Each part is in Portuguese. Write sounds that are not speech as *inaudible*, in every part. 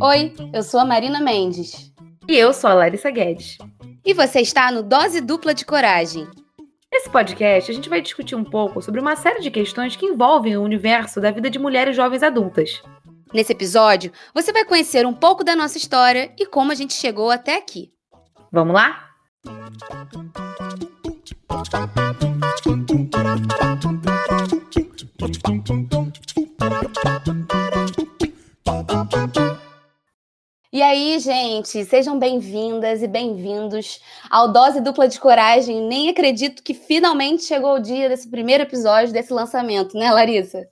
Oi, eu sou a Marina Mendes. E eu sou a Larissa Guedes. E você está no Dose Dupla de Coragem. Nesse podcast, a gente vai discutir um pouco sobre uma série de questões que envolvem o universo da vida de mulheres jovens adultas. Nesse episódio, você vai conhecer um pouco da nossa história e como a gente chegou até aqui. Vamos lá? E aí, gente, sejam bem-vindas e bem-vindos ao Dose Dupla de Coragem. Nem acredito que finalmente chegou o dia desse primeiro episódio, desse lançamento, né, Larissa?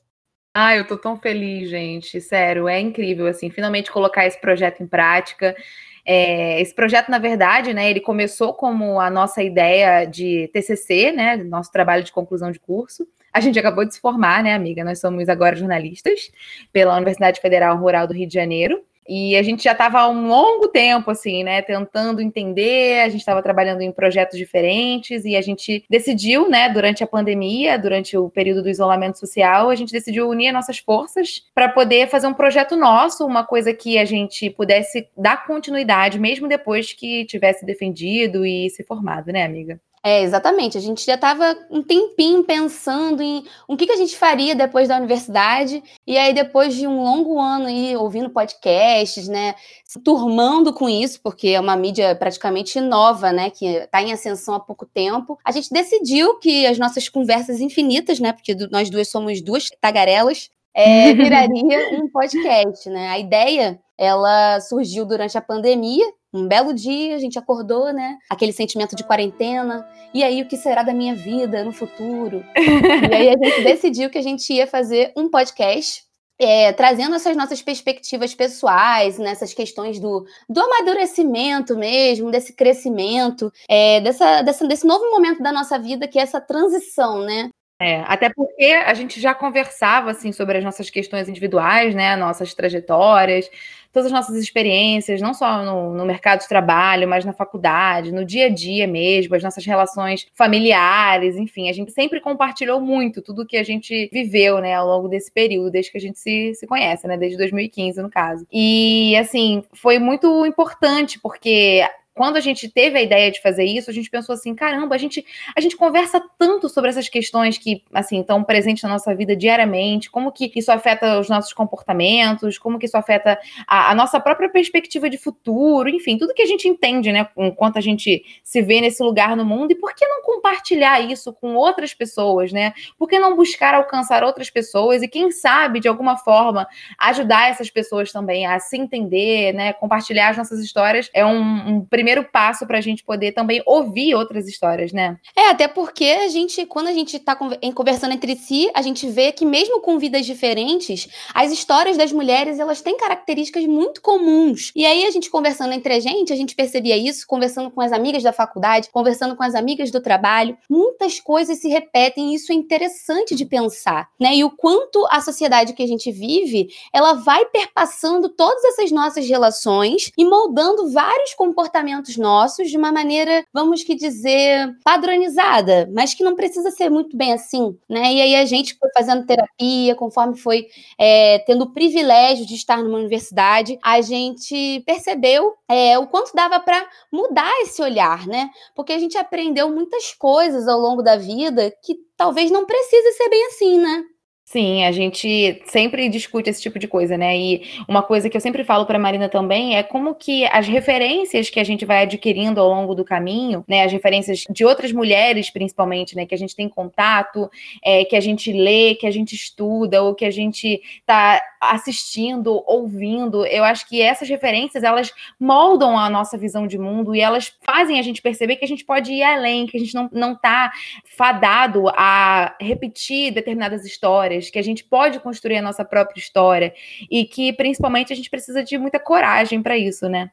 Ah, eu tô tão feliz, gente. Sério, é incrível, assim, finalmente colocar esse projeto em prática. É, esse projeto, na verdade, né, ele começou como a nossa ideia de TCC, né, nosso trabalho de conclusão de curso. A gente acabou de se formar, né, amiga? Nós somos agora jornalistas pela Universidade Federal Rural do Rio de Janeiro. E a gente já estava há um longo tempo, assim, né, tentando entender, a gente estava trabalhando em projetos diferentes e a gente decidiu, né, durante a pandemia, durante o período do isolamento social, a gente decidiu unir nossas forças para poder fazer um projeto nosso, uma coisa que a gente pudesse dar continuidade, mesmo depois que tivesse defendido e se formado, né, amiga? É, exatamente. A gente já estava um tempinho pensando em o que, que a gente faria depois da universidade. E aí, depois de um longo ano aí, ouvindo podcasts, né? Se turmando com isso, porque é uma mídia praticamente nova, né? Que está em ascensão há pouco tempo. A gente decidiu que as nossas conversas infinitas, né? Porque nós duas somos duas tagarelas, é, viraria *laughs* um podcast, né? A ideia ela surgiu durante a pandemia. Um belo dia, a gente acordou, né? Aquele sentimento de quarentena. E aí, o que será da minha vida no futuro? *laughs* e aí, a gente decidiu que a gente ia fazer um podcast é, trazendo essas nossas perspectivas pessoais, nessas questões do, do amadurecimento mesmo, desse crescimento, é, dessa, dessa, desse novo momento da nossa vida, que é essa transição, né? É, até porque a gente já conversava assim sobre as nossas questões individuais, né, nossas trajetórias, todas as nossas experiências, não só no, no, mercado de trabalho, mas na faculdade, no dia a dia mesmo, as nossas relações familiares, enfim, a gente sempre compartilhou muito tudo que a gente viveu, né, ao longo desse período, desde que a gente se, se conhece, né, desde 2015, no caso. E, assim, foi muito importante, porque quando a gente teve a ideia de fazer isso, a gente pensou assim, caramba, a gente, a gente conversa tanto sobre essas questões que, assim, estão presentes na nossa vida diariamente, como que isso afeta os nossos comportamentos, como que isso afeta a, a nossa própria perspectiva de futuro, enfim, tudo que a gente entende, né, enquanto a gente se vê nesse lugar no mundo, e por que não compartilhar isso com outras pessoas, né? Por que não buscar alcançar outras pessoas e, quem sabe, de alguma forma, ajudar essas pessoas também a se entender, né? Compartilhar as nossas histórias é um, um primeiro primeiro passo para a gente poder também ouvir outras histórias, né? É, até porque a gente, quando a gente está conversando entre si, a gente vê que mesmo com vidas diferentes, as histórias das mulheres, elas têm características muito comuns. E aí a gente conversando entre a gente, a gente percebia isso, conversando com as amigas da faculdade, conversando com as amigas do trabalho, muitas coisas se repetem e isso é interessante de pensar, né? E o quanto a sociedade que a gente vive, ela vai perpassando todas essas nossas relações e moldando vários comportamentos nossos de uma maneira, vamos que dizer, padronizada, mas que não precisa ser muito bem assim, né? E aí a gente foi fazendo terapia, conforme foi é, tendo o privilégio de estar numa universidade, a gente percebeu é, o quanto dava para mudar esse olhar, né? Porque a gente aprendeu muitas coisas ao longo da vida que talvez não precise ser bem assim, né? Sim, a gente sempre discute esse tipo de coisa, né? E uma coisa que eu sempre falo para Marina também é como que as referências que a gente vai adquirindo ao longo do caminho, né? As referências de outras mulheres, principalmente, né? Que a gente tem contato, é, que a gente lê, que a gente estuda, ou que a gente tá assistindo, ouvindo. Eu acho que essas referências elas moldam a nossa visão de mundo e elas fazem a gente perceber que a gente pode ir além, que a gente não, não tá fadado a repetir determinadas histórias histórias, que a gente pode construir a nossa própria história e que principalmente a gente precisa de muita coragem para isso, né?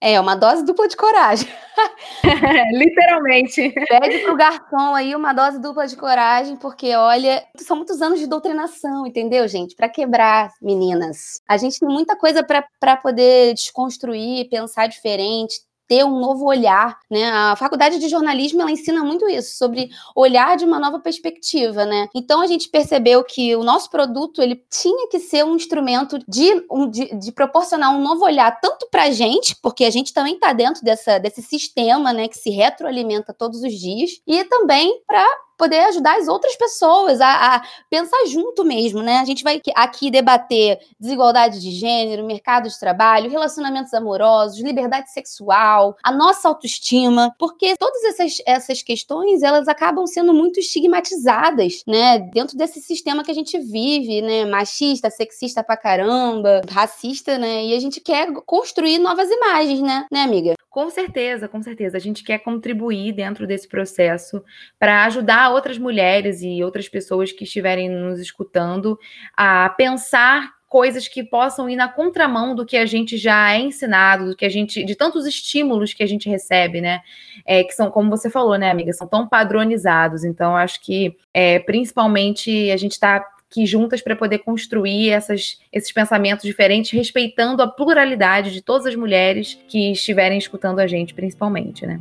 É, uma dose dupla de coragem. *laughs* *laughs* Literalmente. Pede pro garçom aí uma dose dupla de coragem, porque olha, são muitos anos de doutrinação, entendeu, gente? Para quebrar, meninas. A gente tem muita coisa para poder desconstruir, pensar diferente, ter um novo olhar, né? A faculdade de jornalismo ela ensina muito isso, sobre olhar de uma nova perspectiva, né? Então a gente percebeu que o nosso produto ele tinha que ser um instrumento de, um, de, de proporcionar um novo olhar tanto para a gente, porque a gente também está dentro dessa, desse sistema, né, que se retroalimenta todos os dias, e também para poder ajudar as outras pessoas a, a, pensar junto mesmo, né? A gente vai aqui debater desigualdade de gênero, mercado de trabalho, relacionamentos amorosos, liberdade sexual, a nossa autoestima, porque todas essas, essas questões elas acabam sendo muito estigmatizadas, né? Dentro desse sistema que a gente vive, né? Machista, sexista pra caramba, racista, né? E a gente quer construir novas imagens, né, né, amiga? Com certeza, com certeza. A gente quer contribuir dentro desse processo para ajudar outras mulheres e outras pessoas que estiverem nos escutando a pensar coisas que possam ir na contramão do que a gente já é ensinado, do que a gente, de tantos estímulos que a gente recebe, né? É, que são, como você falou, né, amiga, são tão padronizados. Então, acho que é, principalmente a gente está aqui juntas para poder construir essas, esses pensamentos diferentes, respeitando a pluralidade de todas as mulheres que estiverem escutando a gente, principalmente, né?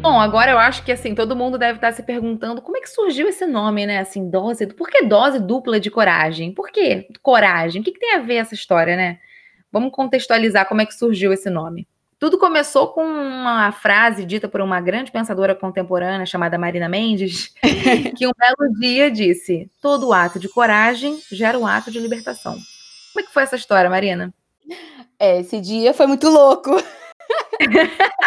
Bom, agora eu acho que assim, todo mundo deve estar se perguntando como é que surgiu esse nome, né? Assim, dose. Por que dose dupla de coragem? Por que coragem? O que, que tem a ver essa história, né? Vamos contextualizar como é que surgiu esse nome. Tudo começou com uma frase dita por uma grande pensadora contemporânea chamada Marina Mendes, *laughs* que um belo dia disse: Todo ato de coragem gera um ato de libertação. Como é que foi essa história, Marina? É, esse dia foi muito louco. *laughs*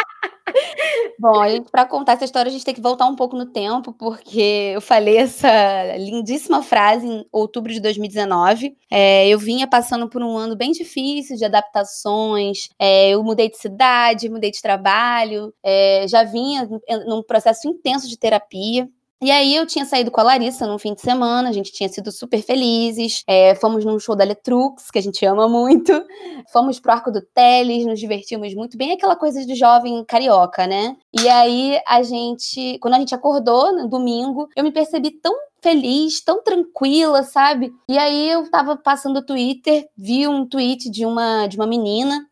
Bom, para contar essa história, a gente tem que voltar um pouco no tempo, porque eu falei essa lindíssima frase em outubro de 2019. É, eu vinha passando por um ano bem difícil de adaptações. É, eu mudei de cidade, mudei de trabalho, é, já vinha num processo intenso de terapia. E aí eu tinha saído com a Larissa num fim de semana, a gente tinha sido super felizes, é, fomos num show da Letrux, que a gente ama muito, *laughs* fomos pro Arco do Teles, nos divertimos muito bem, aquela coisa de jovem carioca, né? E aí a gente, quando a gente acordou no domingo, eu me percebi tão feliz, tão tranquila, sabe? E aí eu tava passando o Twitter, vi um tweet de uma de uma menina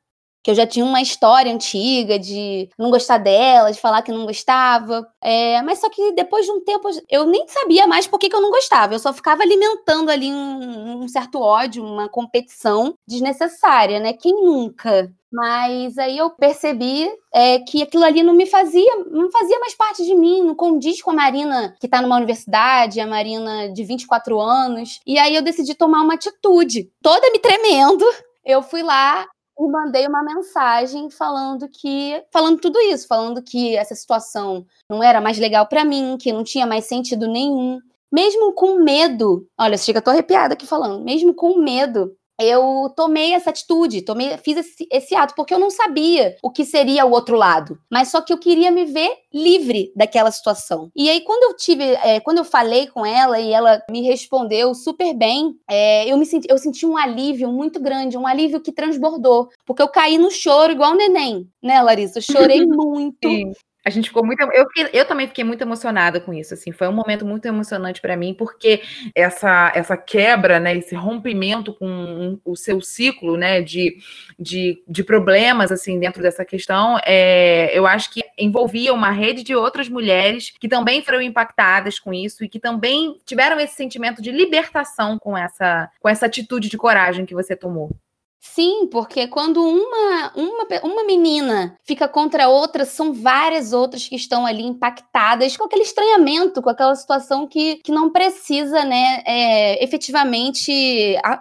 que eu já tinha uma história antiga de não gostar dela, de falar que não gostava. É, mas só que depois de um tempo eu nem sabia mais por que, que eu não gostava. Eu só ficava alimentando ali um, um certo ódio, uma competição desnecessária, né? Quem nunca? Mas aí eu percebi é, que aquilo ali não me fazia, não fazia mais parte de mim, não condiz com a Marina que está numa universidade, a Marina de 24 anos. E aí eu decidi tomar uma atitude, toda me tremendo. Eu fui lá e mandei uma mensagem falando que falando tudo isso, falando que essa situação não era mais legal para mim, que não tinha mais sentido nenhum, mesmo com medo. Olha, chega, tô arrepiada aqui falando. Mesmo com medo eu tomei essa atitude, tomei, fiz esse, esse, ato, porque eu não sabia o que seria o outro lado. Mas só que eu queria me ver livre daquela situação. E aí, quando eu tive, é, quando eu falei com ela e ela me respondeu super bem, é, eu me senti, eu senti um alívio muito grande, um alívio que transbordou. Porque eu caí no choro igual um neném, né, Larissa? Eu chorei *laughs* muito. Sim. A gente ficou muito. Eu, eu também fiquei muito emocionada com isso. Assim, foi um momento muito emocionante para mim, porque essa, essa quebra, né, esse rompimento com o seu ciclo, né, de, de, de problemas, assim, dentro dessa questão, é, eu acho que envolvia uma rede de outras mulheres que também foram impactadas com isso e que também tiveram esse sentimento de libertação com essa, com essa atitude de coragem que você tomou. Sim, porque quando uma, uma, uma menina fica contra outra, são várias outras que estão ali impactadas com aquele estranhamento, com aquela situação que, que não precisa, né, é, efetivamente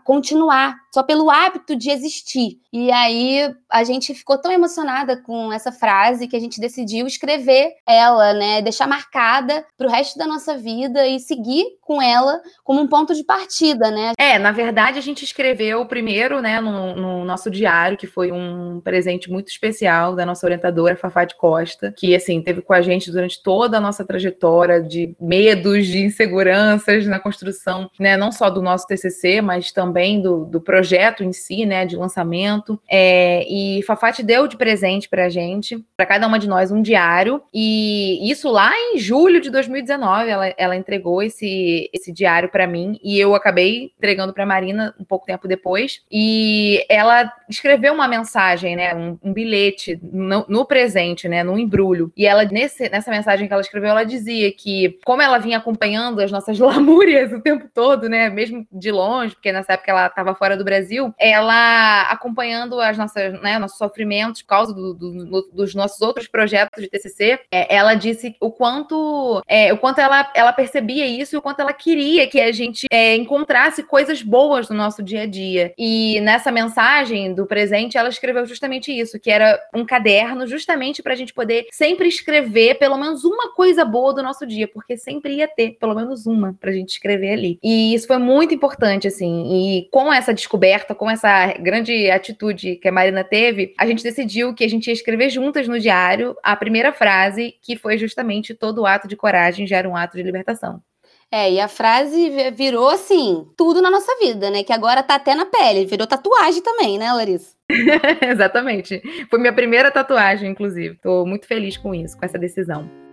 continuar só pelo hábito de existir. E aí a gente ficou tão emocionada com essa frase que a gente decidiu escrever ela, né, deixar marcada para o resto da nossa vida e seguir com ela como um ponto de partida, né? É, na verdade a gente escreveu primeiro, né, no, no nosso diário, que foi um presente muito especial da nossa orientadora Fafá de Costa, que assim teve com a gente durante toda a nossa trajetória de medos, de inseguranças na construção, né, não só do nosso TCC, mas também do, do projeto projeto em si, né, de lançamento. É, e Fafate deu de presente pra gente, para cada uma de nós, um diário. E isso lá em julho de 2019, ela, ela entregou esse, esse diário para mim e eu acabei entregando para Marina um pouco tempo depois. E ela escreveu uma mensagem, né, um, um bilhete no, no, presente, né, no embrulho. E ela nesse, nessa mensagem que ela escreveu, ela dizia que como ela vinha acompanhando as nossas *laughs* lamúrias o tempo todo, né, mesmo de longe, porque nessa época ela estava fora do Brasil, ela acompanhando as nossas, né, nossos sofrimentos por causa do, do, dos nossos outros projetos de TCC, é, ela disse o quanto, é, o quanto ela, ela percebia isso e o quanto ela queria que a gente é, encontrasse coisas boas no nosso dia a dia. E nessa mensagem do presente, ela escreveu justamente isso, que era um caderno justamente para a gente poder sempre escrever pelo menos uma coisa boa do nosso dia, porque sempre ia ter pelo menos uma para a gente escrever ali. E isso foi muito importante, assim. E com essa descoberta, com essa grande atitude que a Marina teve, a gente decidiu que a gente ia escrever juntas no diário a primeira frase, que foi justamente todo ato de coragem gera um ato de libertação. É, e a frase virou assim, tudo na nossa vida, né? Que agora tá até na pele, virou tatuagem também, né, Larissa? *laughs* Exatamente. Foi minha primeira tatuagem, inclusive. Tô muito feliz com isso, com essa decisão.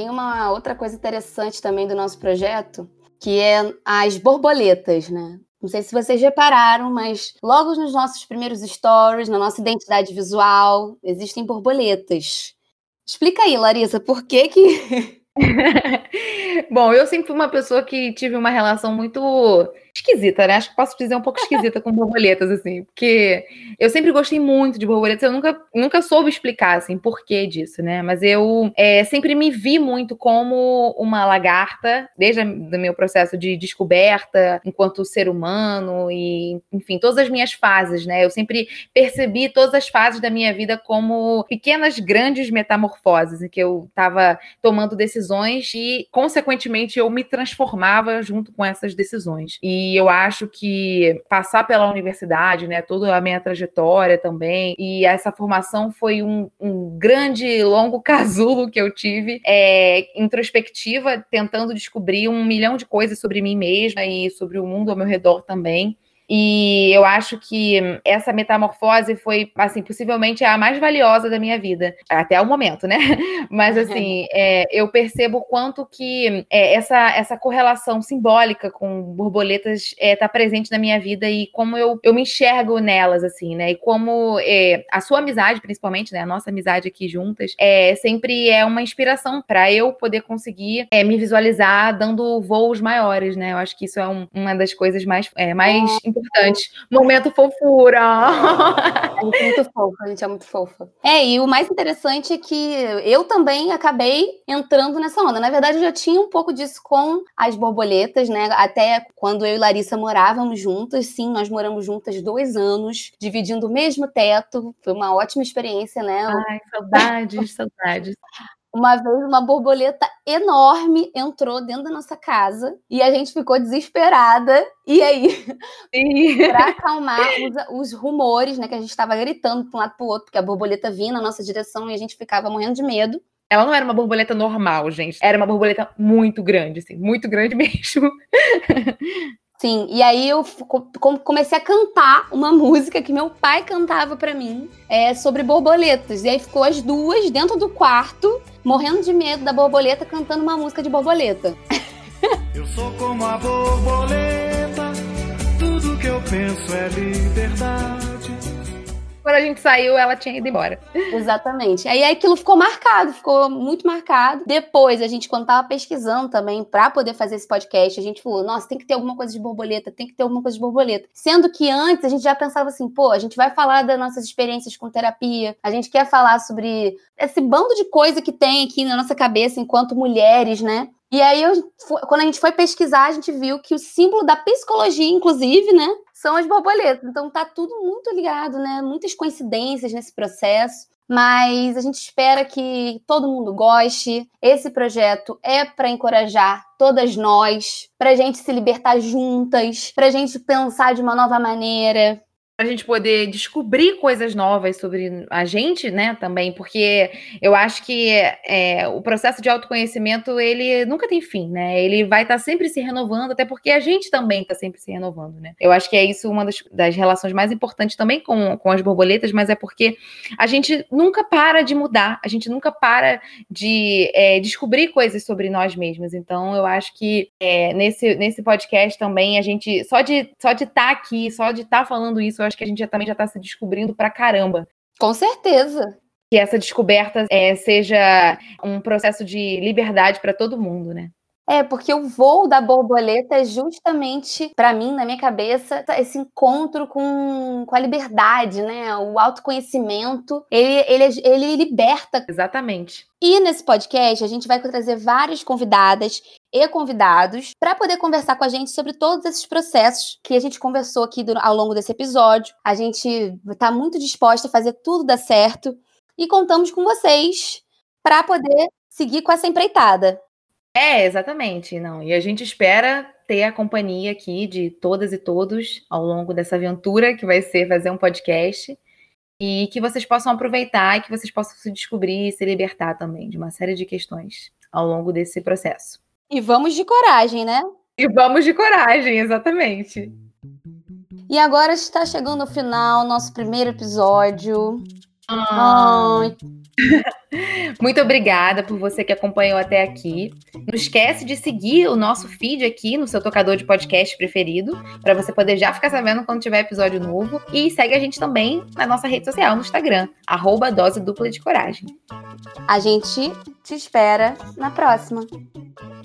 Tem uma outra coisa interessante também do nosso projeto, que é as borboletas, né? Não sei se vocês repararam, mas logo nos nossos primeiros stories, na nossa identidade visual, existem borboletas. Explica aí, Larissa, por que que. *laughs* Bom, eu sempre fui uma pessoa que tive uma relação muito esquisita, né? Acho que posso dizer um pouco esquisita com borboletas, assim, porque eu sempre gostei muito de borboletas, eu nunca, nunca soube explicar, assim, por que disso, né? Mas eu é, sempre me vi muito como uma lagarta, desde o meu processo de descoberta enquanto ser humano e, enfim, todas as minhas fases, né? Eu sempre percebi todas as fases da minha vida como pequenas, grandes metamorfoses, em que eu estava tomando decisões e, consequentemente, eu me transformava junto com essas decisões. E e eu acho que passar pela universidade, né, toda a minha trajetória também, e essa formação foi um, um grande, longo *laughs* casulo que eu tive, é, introspectiva, tentando descobrir um milhão de coisas sobre mim mesma e sobre o mundo ao meu redor também. E eu acho que essa metamorfose foi, assim, possivelmente a mais valiosa da minha vida, até o momento, né? *laughs* Mas, assim, *laughs* é, eu percebo o quanto que é, essa, essa correlação simbólica com borboletas está é, tá presente na minha vida e como eu, eu me enxergo nelas, assim, né? E como é, a sua amizade, principalmente, né? A nossa amizade aqui juntas, é, sempre é uma inspiração para eu poder conseguir é, me visualizar dando voos maiores, né? Eu acho que isso é um, uma das coisas mais, é, mais importantes importante. Momento fofura. Gente é muito fofa, a gente é muito fofa. É, e o mais interessante é que eu também acabei entrando nessa onda. Na verdade, eu já tinha um pouco disso com as borboletas, né? Até quando eu e Larissa morávamos juntas. Sim, nós moramos juntas dois anos, dividindo o mesmo teto. Foi uma ótima experiência, né? Ai, saudades, saudades. Uma vez uma borboleta enorme entrou dentro da nossa casa e a gente ficou desesperada. E aí, *laughs* para acalmar os, os, rumores, né, que a gente estava gritando para um lado para o outro, porque a borboleta vinha na nossa direção e a gente ficava morrendo de medo. Ela não era uma borboleta normal, gente. Era uma borboleta muito grande, assim, muito grande *laughs* mesmo. Sim, e aí eu comecei a cantar uma música que meu pai cantava para mim é, sobre borboletas. E aí ficou as duas dentro do quarto, morrendo de medo da borboleta, cantando uma música de borboleta. *laughs* Eu sou como a borboleta, tudo que eu penso é liberdade. Quando a gente saiu, ela tinha ido embora. Exatamente. Aí aquilo ficou marcado, ficou muito marcado. Depois, a gente, quando tava pesquisando também para poder fazer esse podcast, a gente falou: nossa, tem que ter alguma coisa de borboleta, tem que ter alguma coisa de borboleta. Sendo que antes a gente já pensava assim: pô, a gente vai falar das nossas experiências com terapia, a gente quer falar sobre esse bando de coisa que tem aqui na nossa cabeça enquanto mulheres, né? E aí, eu, quando a gente foi pesquisar, a gente viu que o símbolo da psicologia, inclusive, né, são as borboletas. Então tá tudo muito ligado, né? Muitas coincidências nesse processo. Mas a gente espera que todo mundo goste. Esse projeto é para encorajar todas nós, para a gente se libertar juntas, para a gente pensar de uma nova maneira, a gente poder descobrir coisas novas sobre a gente, né, também, porque eu acho que é, o processo de autoconhecimento, ele nunca tem fim, né, ele vai estar tá sempre se renovando, até porque a gente também está sempre se renovando, né. Eu acho que é isso uma das, das, relações mais importantes também com, com as borboletas, mas é porque a gente nunca para de mudar, a gente nunca para de é, descobrir coisas sobre nós mesmos, então eu acho que é, nesse, nesse podcast também, a gente, só de estar só de tá aqui, só de estar tá falando isso, eu acho que a gente já, também já está se descobrindo pra caramba. Com certeza. Que essa descoberta é, seja um processo de liberdade para todo mundo, né? É, porque o voo da borboleta é justamente, para mim, na minha cabeça, esse encontro com, com a liberdade, né? O autoconhecimento, ele, ele, ele liberta. Exatamente. E nesse podcast, a gente vai trazer várias convidadas e convidados para poder conversar com a gente sobre todos esses processos que a gente conversou aqui ao longo desse episódio. A gente está muito disposta a fazer tudo dar certo e contamos com vocês para poder seguir com essa empreitada. É, exatamente, não. E a gente espera ter a companhia aqui de todas e todos ao longo dessa aventura que vai ser fazer um podcast e que vocês possam aproveitar e que vocês possam se descobrir e se libertar também de uma série de questões ao longo desse processo. E vamos de coragem, né? E vamos de coragem, exatamente. E agora está chegando o final, nosso primeiro episódio. Ah. Ai. *laughs* Muito obrigada por você que acompanhou até aqui. Não esquece de seguir o nosso feed aqui no seu tocador de podcast preferido, para você poder já ficar sabendo quando tiver episódio novo. E segue a gente também na nossa rede social, no Instagram, arroba dose dupla de coragem. A gente te espera na próxima.